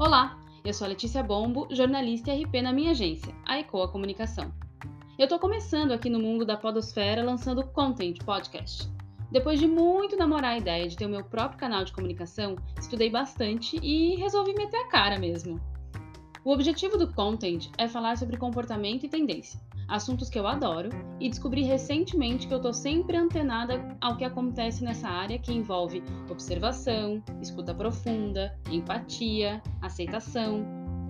Olá, eu sou a Letícia Bombo, jornalista e RP na minha agência, a Ecoa Comunicação. Eu estou começando aqui no mundo da podosfera lançando Content Podcast. Depois de muito namorar a ideia de ter o meu próprio canal de comunicação, estudei bastante e resolvi meter a cara mesmo. O objetivo do Content é falar sobre comportamento e tendência, assuntos que eu adoro, e descobri recentemente que eu estou sempre antenada ao que acontece nessa área que envolve observação, escuta profunda, empatia, aceitação,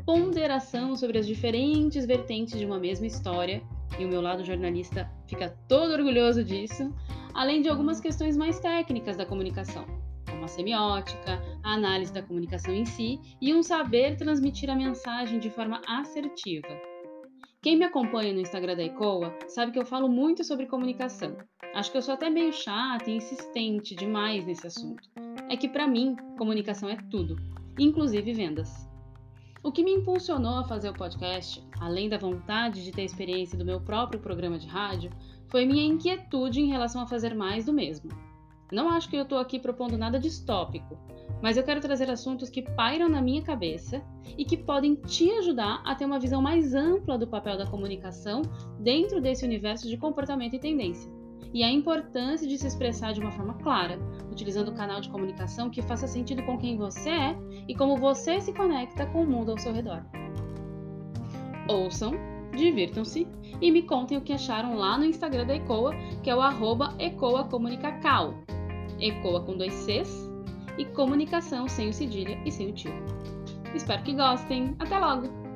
ponderação sobre as diferentes vertentes de uma mesma história, e o meu lado jornalista fica todo orgulhoso disso, além de algumas questões mais técnicas da comunicação, como a semiótica, a análise da comunicação em si e um saber transmitir a mensagem de forma assertiva. Quem me acompanha no Instagram da ECOA sabe que eu falo muito sobre comunicação. Acho que eu sou até meio chata e insistente demais nesse assunto. É que para mim, comunicação é tudo, inclusive vendas. O que me impulsionou a fazer o podcast, além da vontade de ter experiência do meu próprio programa de rádio, foi minha inquietude em relação a fazer mais do mesmo. Não acho que eu estou aqui propondo nada distópico, mas eu quero trazer assuntos que pairam na minha cabeça e que podem te ajudar a ter uma visão mais ampla do papel da comunicação dentro desse universo de comportamento e tendência. E a importância de se expressar de uma forma clara, utilizando o canal de comunicação que faça sentido com quem você é e como você se conecta com o mundo ao seu redor. Ouçam, divirtam-se e me contem o que acharam lá no Instagram da Ecoa, que é o arroba ecoacomunicacal. Ecoa com dois Cs e comunicação sem o cedilha e sem o tio. Espero que gostem. Até logo!